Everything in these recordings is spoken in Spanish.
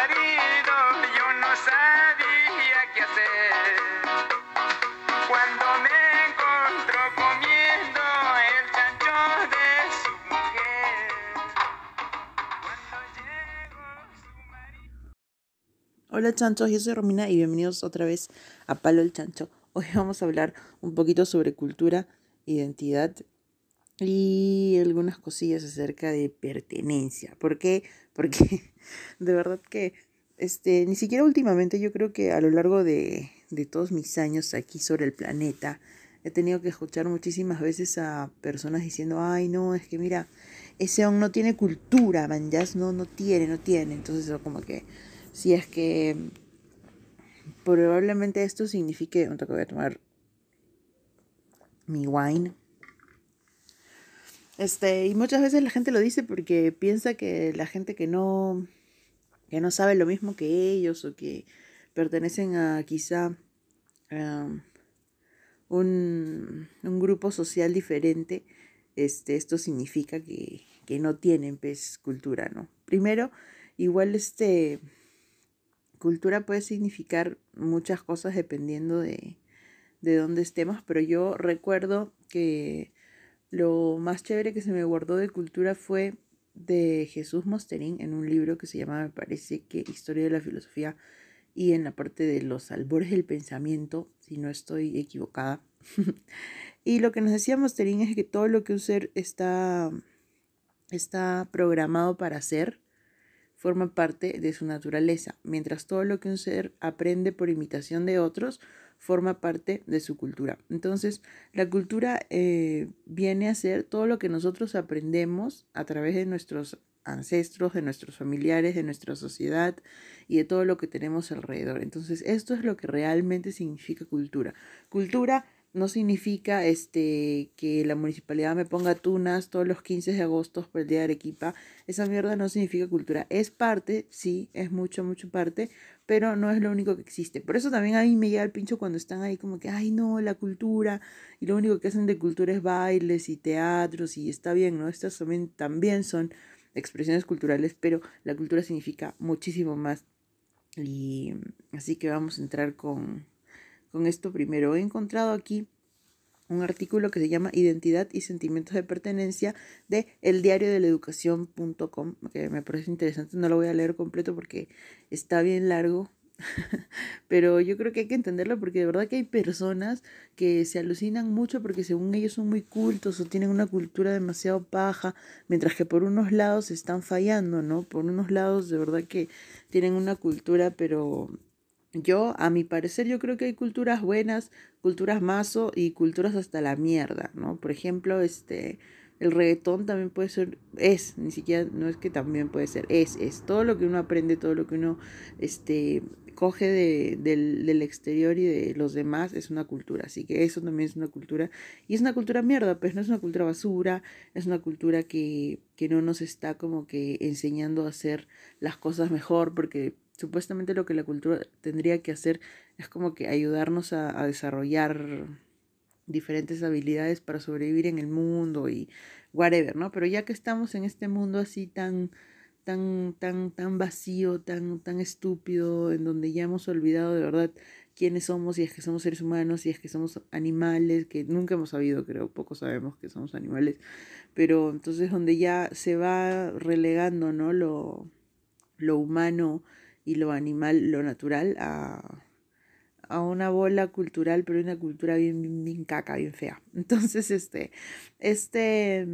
marido yo no sabía qué hacer. Cuando me encontró comiendo el chancho de su mujer. Cuando llegó su marido. Hola chanchos, yo soy Romina y bienvenidos otra vez a Palo el Chancho. Hoy vamos a hablar un poquito sobre cultura, identidad y algunas cosillas acerca de pertenencia. ¿Por qué? Porque de verdad que este, ni siquiera últimamente, yo creo que a lo largo de, de todos mis años aquí sobre el planeta, he tenido que escuchar muchísimas veces a personas diciendo, ay no, es que mira, ese on no tiene cultura, man, no, no tiene, no tiene. Entonces eso como que, si es que probablemente esto signifique, un toque voy a tomar mi wine. Este, y muchas veces la gente lo dice porque piensa que la gente que no, que no sabe lo mismo que ellos o que pertenecen a quizá un, un grupo social diferente, este, esto significa que, que no tienen pues, cultura, ¿no? Primero, igual este, cultura puede significar muchas cosas dependiendo de, de dónde estemos, pero yo recuerdo que lo más chévere que se me guardó de cultura fue de Jesús Mosterín en un libro que se llama, me parece que Historia de la Filosofía y en la parte de los albores del pensamiento, si no estoy equivocada. y lo que nos decía Mosterín es que todo lo que un ser está, está programado para hacer forma parte de su naturaleza, mientras todo lo que un ser aprende por imitación de otros forma parte de su cultura. Entonces, la cultura eh, viene a ser todo lo que nosotros aprendemos a través de nuestros ancestros, de nuestros familiares, de nuestra sociedad y de todo lo que tenemos alrededor. Entonces, esto es lo que realmente significa cultura. Cultura no significa este que la municipalidad me ponga tunas todos los 15 de agosto por el día de Arequipa. Esa mierda no significa cultura. Es parte, sí, es mucho, mucho parte, pero no es lo único que existe. Por eso también a mí me llega el pincho cuando están ahí como que, ay no, la cultura, y lo único que hacen de cultura es bailes y teatros, y está bien, ¿no? Estas también, también son expresiones culturales, pero la cultura significa muchísimo más. Y así que vamos a entrar con, con esto primero. He encontrado aquí un artículo que se llama Identidad y Sentimientos de Pertenencia de eldiariodeLeducación.com, que me parece interesante, no lo voy a leer completo porque está bien largo, pero yo creo que hay que entenderlo porque de verdad que hay personas que se alucinan mucho porque según ellos son muy cultos o tienen una cultura demasiado paja, mientras que por unos lados están fallando, ¿no? Por unos lados de verdad que tienen una cultura pero yo, a mi parecer, yo creo que hay culturas buenas, culturas mazo y culturas hasta la mierda, ¿no? Por ejemplo, este, el reggaetón también puede ser, es, ni siquiera, no es que también puede ser, es, es, todo lo que uno aprende, todo lo que uno, este, coge de, del, del exterior y de los demás es una cultura, así que eso también es una cultura, y es una cultura mierda, pues no es una cultura basura, es una cultura que, que no nos está como que enseñando a hacer las cosas mejor, porque supuestamente lo que la cultura tendría que hacer es como que ayudarnos a, desarrollar diferentes habilidades para sobrevivir en el mundo y whatever, ¿no? Pero ya que estamos en este mundo así tan tan tan tan vacío, tan tan estúpido en donde ya hemos olvidado de verdad quiénes somos, si es que somos seres humanos, si es que somos animales, que nunca hemos sabido, creo, poco sabemos que somos animales, pero entonces donde ya se va relegando, ¿no? Lo, lo humano y lo animal, lo natural, a, a una bola cultural, pero una cultura bien, bien, caca, bien fea. Entonces, este, este,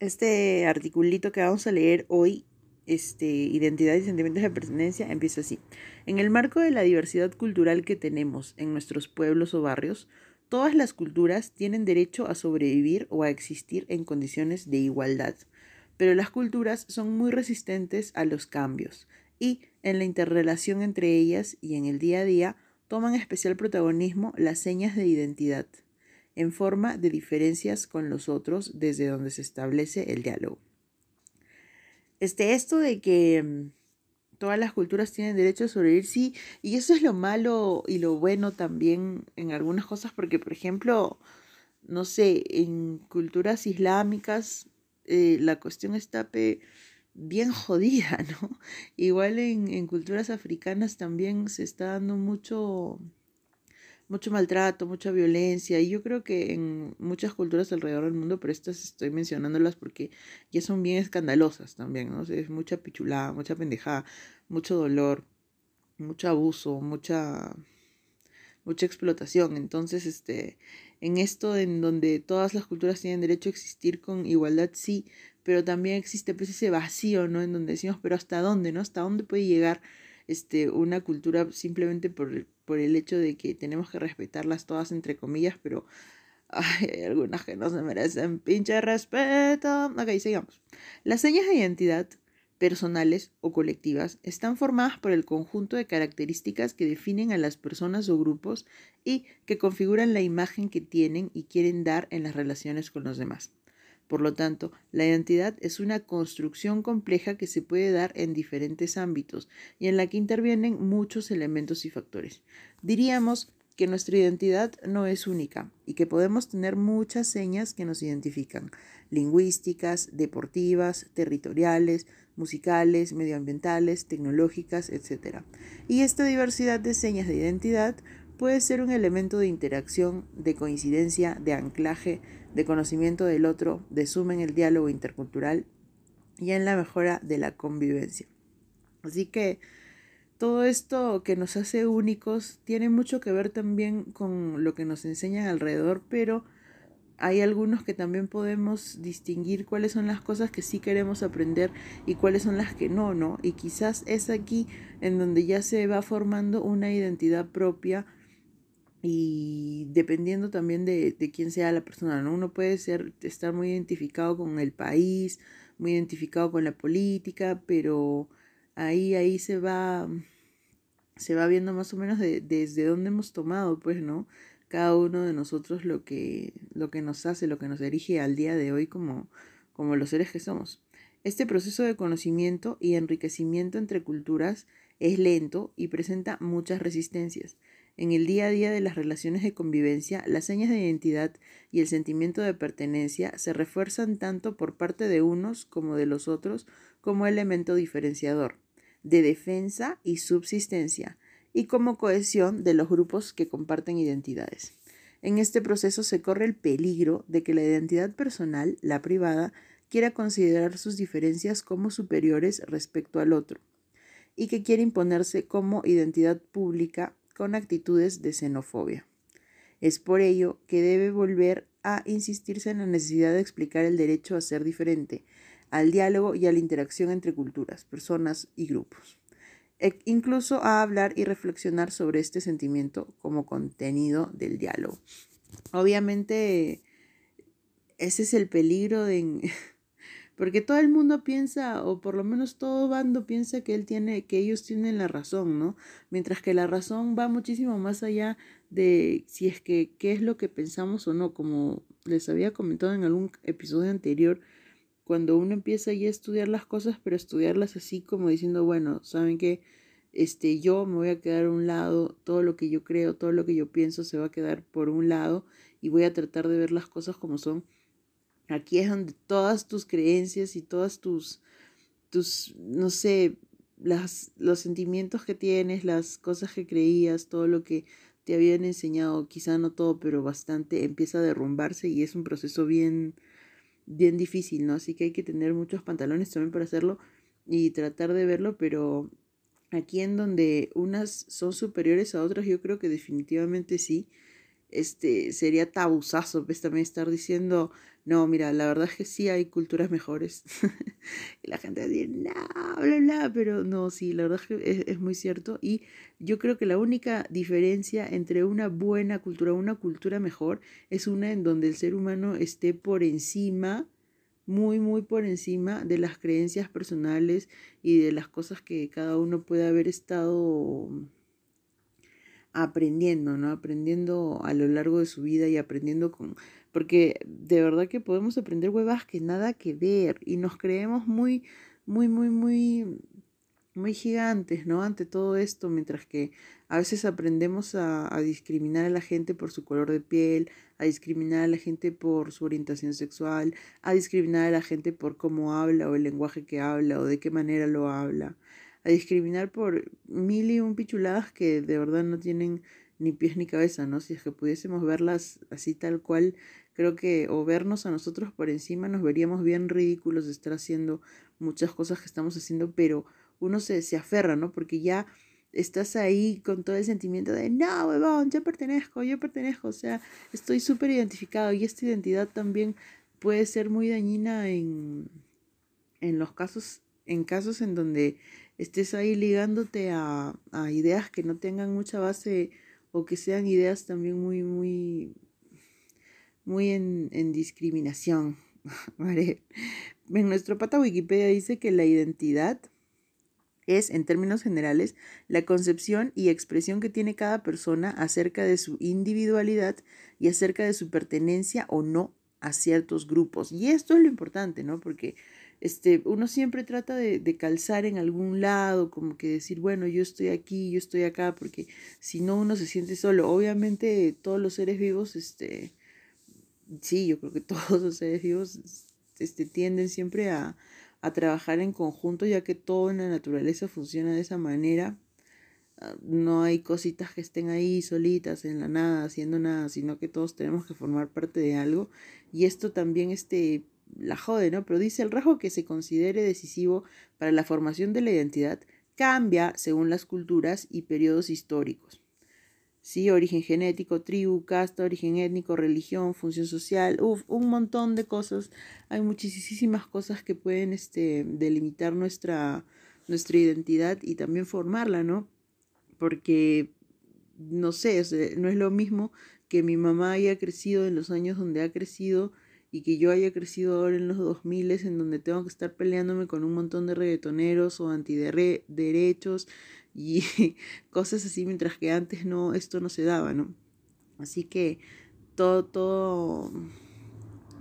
este articulito que vamos a leer hoy, este, Identidad y Sentimientos de Pertenencia, empieza así. En el marco de la diversidad cultural que tenemos en nuestros pueblos o barrios, todas las culturas tienen derecho a sobrevivir o a existir en condiciones de igualdad pero las culturas son muy resistentes a los cambios y en la interrelación entre ellas y en el día a día toman especial protagonismo las señas de identidad, en forma de diferencias con los otros desde donde se establece el diálogo. Este, esto de que mm, todas las culturas tienen derecho a sobrevivir, sí, y eso es lo malo y lo bueno también en algunas cosas, porque por ejemplo, no sé, en culturas islámicas eh, la cuestión está bien jodida, ¿no? Igual en, en culturas africanas también se está dando mucho, mucho maltrato, mucha violencia, y yo creo que en muchas culturas alrededor del mundo, pero estas estoy mencionándolas porque ya son bien escandalosas también, ¿no? es mucha pichulada, mucha pendejada, mucho dolor, mucho abuso, mucha mucha explotación. Entonces, este, en esto en donde todas las culturas tienen derecho a existir con igualdad, sí, pero también existe pues ese vacío, ¿no? En donde decimos, pero ¿hasta dónde, no? ¿Hasta dónde puede llegar este, una cultura simplemente por, por el hecho de que tenemos que respetarlas todas, entre comillas, pero hay algunas que no se merecen pinche respeto. Ok, sigamos. Las señas de identidad personales o colectivas están formadas por el conjunto de características que definen a las personas o grupos y que configuran la imagen que tienen y quieren dar en las relaciones con los demás. Por lo tanto, la identidad es una construcción compleja que se puede dar en diferentes ámbitos y en la que intervienen muchos elementos y factores. Diríamos que nuestra identidad no es única y que podemos tener muchas señas que nos identifican, lingüísticas, deportivas, territoriales, musicales, medioambientales, tecnológicas, etc. Y esta diversidad de señas de identidad puede ser un elemento de interacción, de coincidencia, de anclaje, de conocimiento del otro, de suma en el diálogo intercultural y en la mejora de la convivencia. Así que todo esto que nos hace únicos tiene mucho que ver también con lo que nos enseñan alrededor, pero hay algunos que también podemos distinguir cuáles son las cosas que sí queremos aprender y cuáles son las que no, ¿no? Y quizás es aquí en donde ya se va formando una identidad propia y dependiendo también de, de quién sea la persona, ¿no? Uno puede ser, estar muy identificado con el país, muy identificado con la política, pero ahí, ahí se va, se va viendo más o menos de, desde dónde hemos tomado, pues, ¿no? Cada uno de nosotros lo que, lo que nos hace, lo que nos erige al día de hoy como, como los seres que somos. Este proceso de conocimiento y enriquecimiento entre culturas es lento y presenta muchas resistencias. En el día a día de las relaciones de convivencia, las señas de identidad y el sentimiento de pertenencia se refuerzan tanto por parte de unos como de los otros como elemento diferenciador de defensa y subsistencia, y como cohesión de los grupos que comparten identidades. En este proceso se corre el peligro de que la identidad personal, la privada, quiera considerar sus diferencias como superiores respecto al otro, y que quiera imponerse como identidad pública con actitudes de xenofobia. Es por ello que debe volver a insistirse en la necesidad de explicar el derecho a ser diferente, al diálogo y a la interacción entre culturas, personas y grupos. E incluso a hablar y reflexionar sobre este sentimiento como contenido del diálogo. Obviamente, ese es el peligro de... Porque todo el mundo piensa, o por lo menos todo bando piensa que él tiene, que ellos tienen la razón, ¿no? Mientras que la razón va muchísimo más allá de si es que qué es lo que pensamos o no, como les había comentado en algún episodio anterior, cuando uno empieza ya a estudiar las cosas, pero estudiarlas así como diciendo, bueno, saben que este, yo me voy a quedar a un lado, todo lo que yo creo, todo lo que yo pienso se va a quedar por un lado y voy a tratar de ver las cosas como son. Aquí es donde todas tus creencias y todas tus, tus, no sé, las, los sentimientos que tienes, las cosas que creías, todo lo que te habían enseñado, quizá no todo, pero bastante, empieza a derrumbarse y es un proceso bien, bien difícil, ¿no? Así que hay que tener muchos pantalones también para hacerlo y tratar de verlo, pero aquí en donde unas son superiores a otras, yo creo que definitivamente sí. Este sería tabuzazo, pues también estar diciendo, no, mira, la verdad es que sí hay culturas mejores. y la gente dice, no, bla, bla, pero no, sí, la verdad es que es, es, muy cierto. Y yo creo que la única diferencia entre una buena cultura, una cultura mejor, es una en donde el ser humano esté por encima, muy, muy por encima de las creencias personales y de las cosas que cada uno puede haber estado aprendiendo, ¿no? Aprendiendo a lo largo de su vida y aprendiendo con... Porque de verdad que podemos aprender huevas que nada que ver y nos creemos muy, muy, muy, muy muy gigantes, ¿no? Ante todo esto, mientras que a veces aprendemos a, discriminar a la gente por su color de piel, a discriminar a la gente por su orientación sexual, a discriminar a la gente por cómo habla o el lenguaje que habla o de qué manera lo habla, a discriminar por mil y un pichuladas que de verdad no tienen ni pies ni cabeza, ¿no? Si es que pudiésemos verlas así tal cual, creo que o vernos a nosotros por encima nos veríamos bien ridículos de estar haciendo muchas cosas que estamos haciendo, pero uno se, se aferra, ¿no? Porque ya estás ahí con todo el sentimiento de, no, huevón, yo pertenezco, yo pertenezco, o sea, estoy súper identificado y esta identidad también puede ser muy dañina en, en los casos, en casos en donde estés ahí ligándote a, a ideas que no tengan mucha base o que sean ideas también muy, muy, muy en, en discriminación. En nuestro pata Wikipedia dice que la identidad es, en términos generales, la concepción y expresión que tiene cada persona acerca de su individualidad y acerca de su pertenencia o no a ciertos grupos. Y esto es lo importante, ¿no? Porque este, uno siempre trata de, de, calzar en algún lado, como que decir, bueno, yo estoy aquí, yo estoy acá, porque si no uno se siente solo. Obviamente todos los seres vivos, este, sí, yo creo que todos los seres vivos este, tienden siempre a, a trabajar en conjunto, ya que todo en la naturaleza funciona de esa manera. Ah, no hay cositas que estén ahí solitas en la nada, haciendo nada, sino que todos tenemos que formar parte de algo. Y esto también este, la jode, ¿no? Pero dice el rasgo que se considere decisivo para la formación de la identidad cambia según las culturas y periodos históricos. Sí, origen genético, tribu, casta, origen étnico, religión, función social, uf, un montón de cosas. Hay muchísimas cosas que pueden este, delimitar nuestra, nuestra identidad y también formarla, ¿no? Porque, no sé, no es lo mismo que mi mamá haya crecido en los años donde ha crecido y que yo haya crecido ahora en los 2000 en donde tengo que estar peleándome con un montón de reggaetoneros o antiderechos y cosas así, mientras que antes no, esto no se daba, ¿no? Así que todo, todo,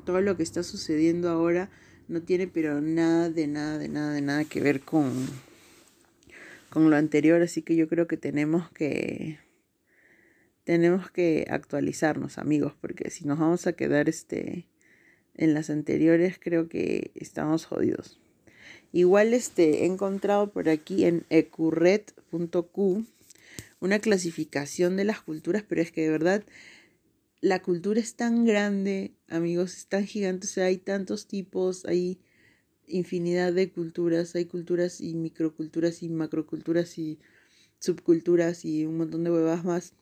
todo lo que está sucediendo ahora no tiene pero nada de nada, de nada, de nada que ver con, con lo anterior, así que yo creo que tenemos que tenemos que actualizarnos, amigos, porque si nos vamos a quedar este en las anteriores, creo que estamos jodidos. Igual este, he encontrado por aquí en ecurret.q una clasificación de las culturas, pero es que de verdad la cultura es tan grande, amigos, es tan gigante, o sea, hay tantos tipos, hay infinidad de culturas, hay culturas y microculturas y macroculturas y subculturas y un montón de huevas más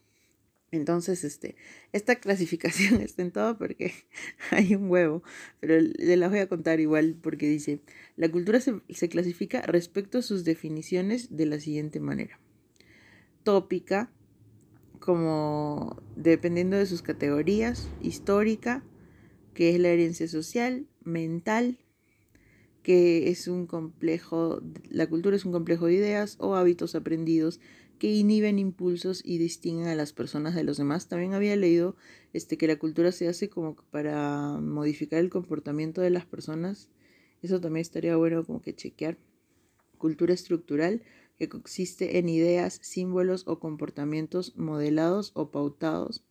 entonces, este, esta clasificación está en todo porque hay un huevo, pero le la voy a contar igual porque dice, la cultura se, se, clasifica respecto a sus definiciones de la siguiente manera. Tópica, como dependiendo de sus categorías, histórica, que es la herencia social, mental, que es un complejo, la cultura es un complejo de ideas o hábitos aprendidos que inhiben impulsos y distinguen a las personas de los demás. También había leído este, que la cultura se hace como para modificar el comportamiento de las personas. Eso también estaría bueno como que chequear. Cultura estructural, que consiste en ideas, símbolos o comportamientos modelados o pautados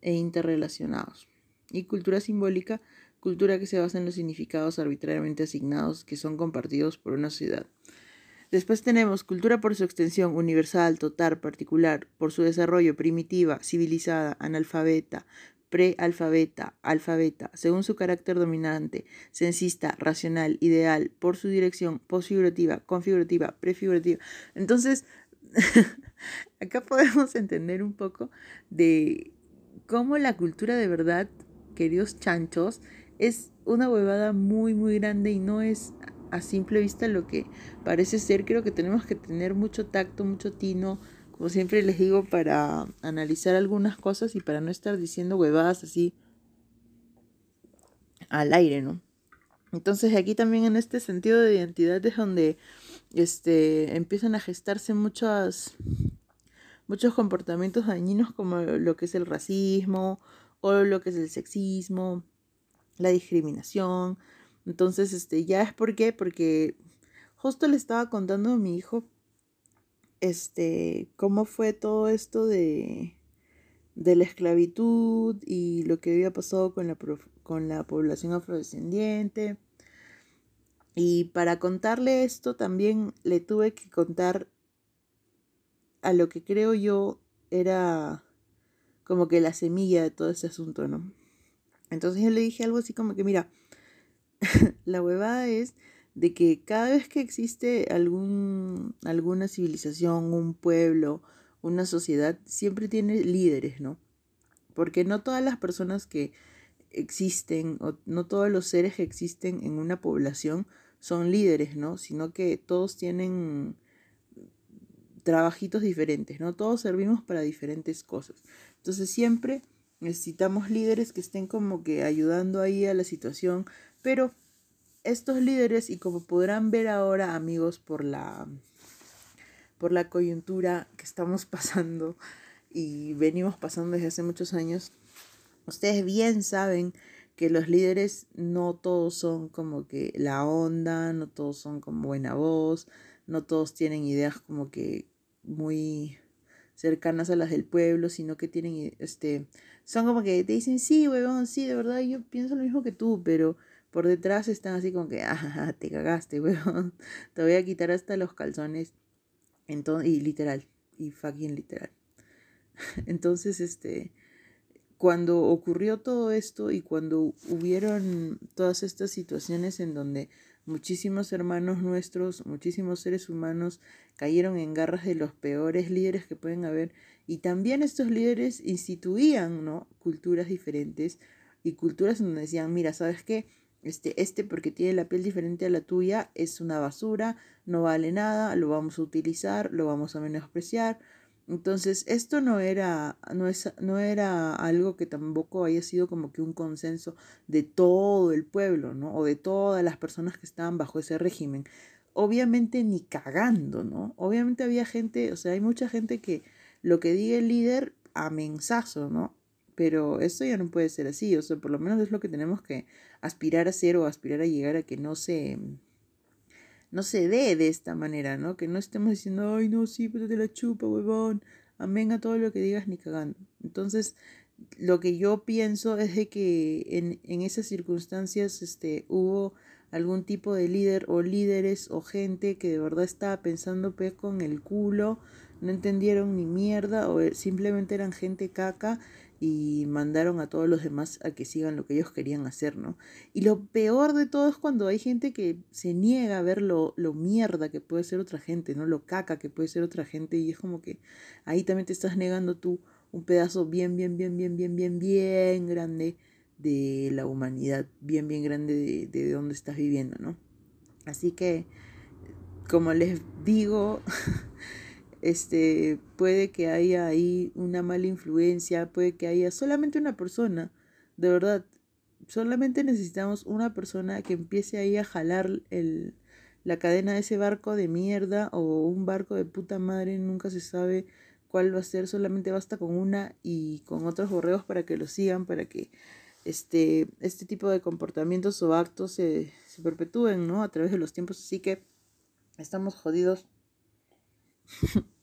e interrelacionados. Y cultura simbólica, cultura que se basa en los significados arbitrariamente asignados que son compartidos por una ciudad. Después tenemos cultura por su extensión universal, total, particular, por su desarrollo primitiva, civilizada, analfabeta, prealfabeta, alfabeta, según su carácter dominante, sensista, racional, ideal, por su dirección, posfigurativa, configurativa, prefigurativa. Entonces, acá podemos entender un poco de cómo la cultura de verdad, queridos chanchos, es una huevada muy, muy grande y no es a simple vista lo que parece ser. Creo que tenemos que tener mucho tacto, mucho tino, como siempre les digo, para analizar algunas cosas y para no estar diciendo huevadas así al aire, ¿no? Entonces aquí también en este sentido de identidad es donde este, empiezan a gestarse muchos, muchos comportamientos dañinos como lo que es el racismo o lo que es el sexismo, la discriminación, entonces, este, ya es por qué, porque justo le estaba contando a mi hijo, este, cómo fue todo esto de, de la esclavitud y lo que había pasado con la, con la población afrodescendiente. Y para contarle esto también le tuve que contar a lo que creo yo era como que la semilla de todo ese asunto, ¿no? Entonces yo le dije algo así como que, mira, la huevada es de que cada vez que existe algún, alguna civilización, un pueblo, una sociedad, siempre tiene líderes, ¿no? Porque no todas las personas que existen, o no todos los seres que existen en una población son líderes, ¿no? Sino que todos tienen trabajitos diferentes, ¿no? Todos servimos para diferentes cosas. Entonces siempre necesitamos líderes que estén como que ayudando ahí a la situación, pero estos líderes, y como podrán ver ahora, amigos, por la por la coyuntura que estamos pasando y venimos pasando desde hace muchos años, ustedes bien saben que los líderes no todos son como que la onda, no todos son como buena voz, no todos tienen ideas como que muy cercanas a las del pueblo, sino que tienen, este, son como que te dicen, sí, huevón, sí, de verdad, yo pienso lo mismo que tú, pero por detrás están así como que, ah, te cagaste, huevón, te voy a quitar hasta los calzones, entonces, y literal, y fucking literal. Entonces, este, cuando ocurrió todo esto y cuando hubieron todas estas situaciones en donde Muchísimos hermanos nuestros, muchísimos seres humanos cayeron en garras de los peores líderes que pueden haber y también estos líderes instituían ¿no? culturas diferentes y culturas donde decían, mira, ¿sabes qué? Este, este porque tiene la piel diferente a la tuya es una basura, no vale nada, lo vamos a utilizar, lo vamos a menospreciar, entonces, esto no era, no, es, no era algo que tampoco haya sido como que un consenso de todo el pueblo, ¿no? O de todas las personas que estaban bajo ese régimen. Obviamente ni cagando, ¿no? Obviamente había gente, o sea, hay mucha gente que lo que diga el líder, amensazo, ¿no? Pero esto ya no puede ser así, o sea, por lo menos es lo que tenemos que aspirar a hacer o aspirar a llegar a que no se no se dé de esta manera, ¿no? Que no estemos diciendo, ay, no, sí, pero te la chupa, huevón. Amén a todo lo que digas ni cagando. Entonces, lo que yo pienso es de que en, en esas circunstancias este, hubo algún tipo de líder o líderes o gente que de verdad estaba pensando pues con el culo, no entendieron ni mierda o simplemente eran gente caca y mandaron a todos los demás a que sigan lo que ellos querían hacer, ¿no? Y lo peor de todo es cuando hay gente que se niega a ver lo, lo mierda que puede ser otra gente, ¿no? Lo caca que puede ser otra gente y es como que ahí también te estás negando tú un pedazo bien, bien, bien, bien, bien, bien, bien grande de la humanidad, bien, bien grande de, de donde estás viviendo, ¿no? Así que, como les digo, este, puede que haya ahí una mala influencia, puede que haya solamente una persona, de verdad, solamente necesitamos una persona que empiece ahí a jalar el, la cadena de ese barco de mierda o un barco de puta madre, nunca se sabe cuál va a ser, solamente basta con una y con otros borreos para que lo sigan, para que este, este tipo de comportamientos o actos se, se perpetúen, ¿no? A través de los tiempos, así que estamos jodidos.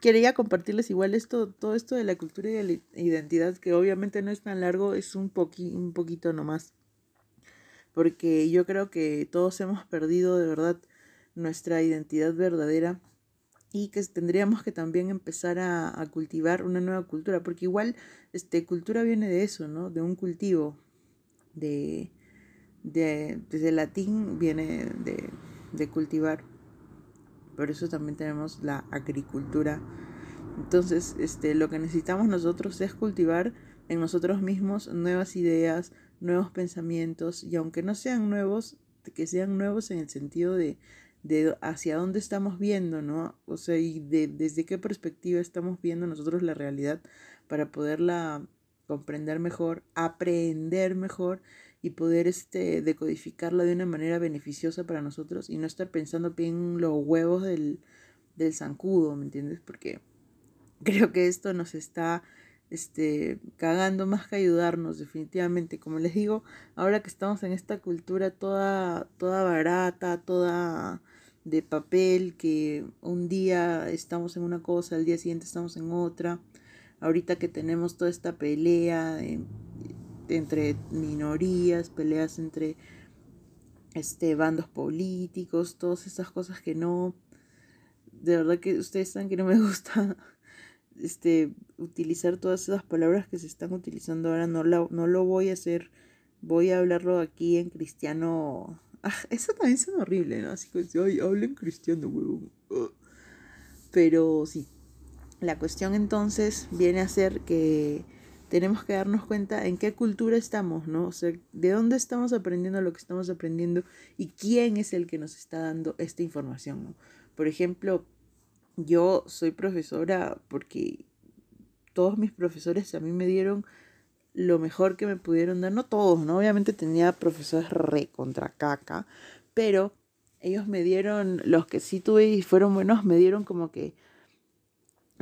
quería compartirles igual esto, todo esto de la cultura y de la identidad, que obviamente no es tan largo, es un, poqui, un poquito nomás. Porque yo creo que todos hemos perdido de verdad nuestra identidad verdadera y que tendríamos que también empezar a, cultivar una nueva cultura, porque igual este, cultura viene de eso, ¿no? De un cultivo, de, de desde latín viene de, de cultivar. Por eso también tenemos la agricultura. Entonces, este, lo que necesitamos nosotros es cultivar en nosotros mismos nuevas ideas, nuevos pensamientos, y aunque no sean nuevos, que sean nuevos en el sentido de, de hacia dónde estamos viendo, ¿no? O sea, y de, desde qué perspectiva estamos viendo nosotros la realidad para poderla comprender mejor, aprender mejor y poder este, decodificarla de una manera beneficiosa para nosotros y no estar pensando en los huevos del, del zancudo, ¿me entiendes? Porque creo que esto nos está este, cagando más que ayudarnos, definitivamente. Como les digo, ahora que estamos en esta cultura toda, toda barata, toda de papel, que un día estamos en una cosa, al día siguiente estamos en otra. Ahorita que tenemos toda esta pelea entre minorías, peleas entre este, bandos políticos, todas esas cosas que no, de verdad que ustedes saben que no me gusta este, utilizar todas esas palabras que se están utilizando ahora, no, no lo voy a hacer, voy a hablarlo aquí en cristiano. Ah, eso también suena horrible, ¿no? Así que, ay, habla en cristiano, huevón. Pero sí, la cuestión entonces viene a ser que tenemos que darnos cuenta en qué cultura estamos, ¿no? O sea, de dónde estamos aprendiendo lo que estamos aprendiendo y quién es el que nos está dando esta información, ¿no? Por ejemplo, yo soy profesora porque todos mis profesores a mí me dieron lo mejor que me pudieron dar, no todos, ¿no? Obviamente tenía profesores re contra caca, pero ellos me dieron, los que sí tuve y fueron buenos, me dieron como que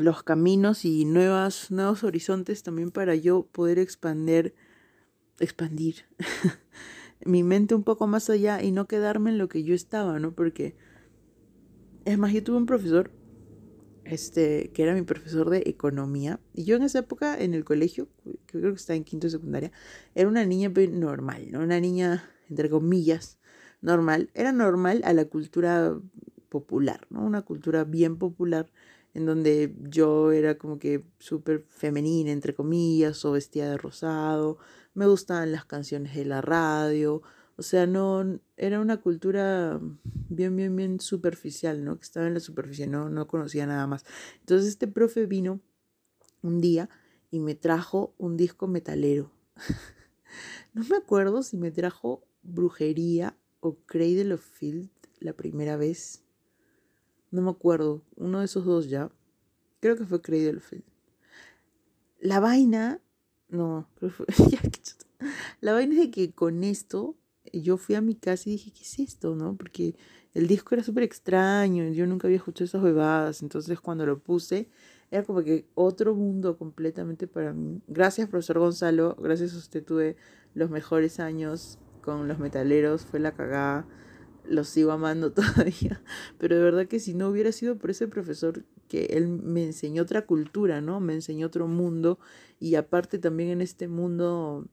los caminos y nuevas, nuevos horizontes también para yo poder expandir, expandir mi mente un poco más allá y no quedarme en lo que yo estaba, ¿no? Porque, es más, yo tuve un profesor, este, que era mi profesor de economía, y yo en esa época en el colegio, creo que estaba en quinto de secundaria, era una niña normal, ¿no? Una niña, entre comillas, normal. Era normal a la cultura popular, ¿no? Una cultura bien popular en donde yo era como que súper femenina, entre comillas, o vestía de rosado, me gustaban las canciones de la radio, o sea, no, era una cultura bien, bien, bien superficial, ¿no? Que estaba en la superficie, no, no conocía nada más. Entonces este profe vino un día y me trajo un disco metalero. no me acuerdo si me trajo Brujería o Cradle of Field la primera vez. No me acuerdo. Uno de esos dos ya. Creo que fue Cradle Field. La vaina. No, creo que fue. la vaina es de que con esto yo fui a mi casa y dije, ¿qué es esto? ¿No? Porque el disco era súper extraño. Yo nunca había escuchado esas bebadas. Entonces cuando lo puse, era como que otro mundo completamente para mí. Gracias, profesor Gonzalo. Gracias a usted tuve los mejores años con los metaleros. Fue la cagada lo sigo amando todavía, pero de verdad que si no hubiera sido por ese profesor que él me enseñó otra cultura, ¿no? Me enseñó otro mundo y aparte también en este mundo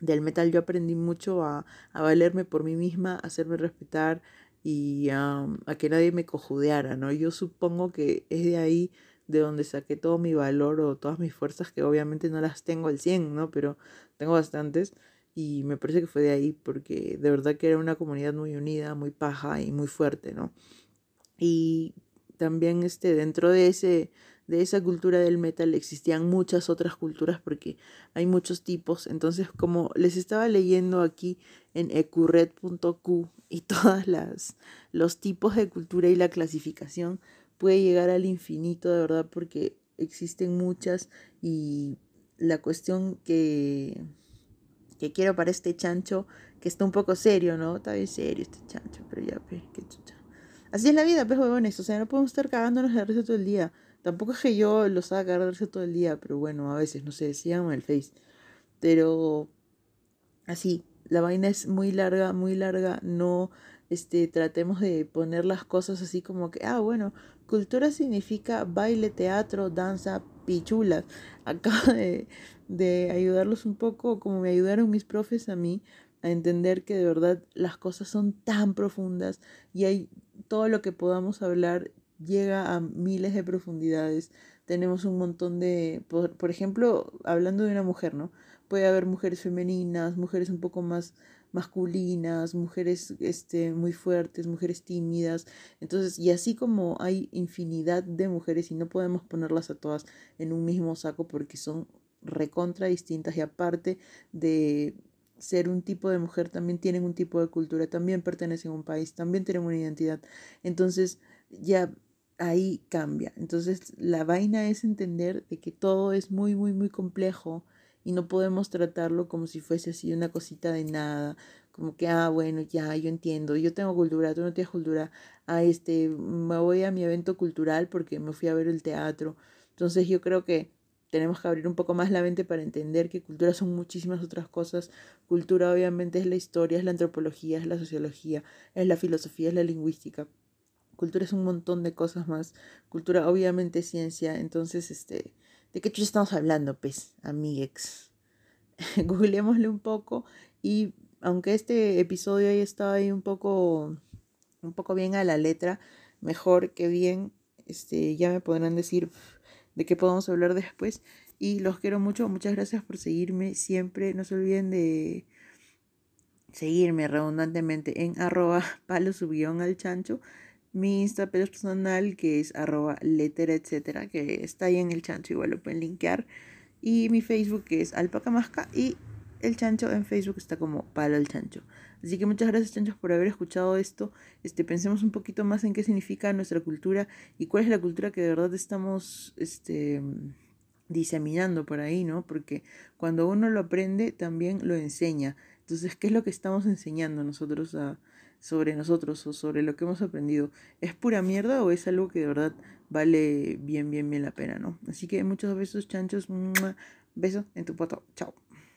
del metal yo aprendí mucho a, a valerme por mí misma, a hacerme respetar y a que nadie me cojudeara, ¿no? Yo supongo que es de ahí de donde saqué todo mi valor o todas mis fuerzas, que obviamente no las tengo al 100, ¿no? Pero tengo bastantes y me parece que fue de ahí porque de verdad que era una comunidad muy unida, muy paja y muy fuerte, ¿no? Y también este, dentro de, ese, de esa cultura del metal existían muchas otras culturas porque hay muchos tipos. Entonces, como les estaba leyendo aquí en ecurred.q y todas las los tipos de cultura y la clasificación puede llegar al infinito, de verdad, porque existen muchas y la cuestión que que quiero para este chancho que está un poco serio, ¿no? Está bien serio este chancho, pero ya, pues, qué chucha. Así es la vida, pues, huevones. O sea, no podemos estar cagándonos de risa todo el día. Tampoco es que yo los haga cagar de risa todo el día, pero bueno, a veces, no sé, síganme el face. Pero así, la vaina es muy larga, muy larga. No este, tratemos de poner las cosas así como que, ah, bueno, cultura significa baile, teatro, danza, pichulas. Acabo de, de ayudarlos un poco, como me ayudaron mis profes a mí, a entender que de verdad las cosas son tan profundas y hay todo lo que podamos hablar llega a miles de profundidades. Tenemos un montón de, por, por ejemplo, hablando de una mujer, ¿no? Puede haber mujeres femeninas, mujeres un poco más masculinas, mujeres este, muy fuertes, mujeres tímidas. Entonces, y así como hay infinidad de mujeres y no podemos ponerlas a todas en un mismo saco porque son recontra distintas y aparte de ser un tipo de mujer, también tienen un tipo de cultura, también pertenecen a un país, también tienen una identidad. Entonces ya ahí cambia. Entonces la vaina es entender de que todo es muy, muy, muy complejo y no podemos tratarlo como si fuese así una cosita de nada, como que, ah, bueno, ya, yo entiendo, yo tengo cultura, tú no tienes cultura, ah, este, me voy a mi evento cultural porque me fui a ver el teatro. Entonces yo creo que tenemos que abrir un poco más la mente para entender que cultura son muchísimas otras cosas. Cultura obviamente es la historia, es la antropología, es la sociología, es la filosofía, es la lingüística. Cultura es un montón de cosas más. Cultura obviamente es ciencia. Entonces, este, ¿de qué chucha estamos hablando, pues, amiguex? Googleémosle un poco y aunque este episodio ahí estaba ahí un poco, un poco bien a la letra, mejor que bien, este, ya me podrán decir de qué podemos hablar después. Y los quiero mucho, muchas gracias por seguirme siempre. No se olviden de seguirme redundantemente en arroba palo subión al chancho. Mi Insta personal que es arroba letra etcétera, que está ahí en el chancho, igual lo pueden linkear. Y mi Facebook que es alpacamasca y el chancho en Facebook está como palo el chancho. Así que muchas gracias chanchos por haber escuchado esto. Este, pensemos un poquito más en qué significa nuestra cultura y cuál es la cultura que de verdad estamos este, diseminando por ahí, ¿no? Porque cuando uno lo aprende, también lo enseña. Entonces, ¿qué es lo que estamos enseñando nosotros a, sobre nosotros o sobre lo que hemos aprendido? ¿Es pura mierda o es algo que de verdad vale bien, bien, bien la pena, ¿no? Así que muchos besos, chanchos. Besos en tu poto. Chao.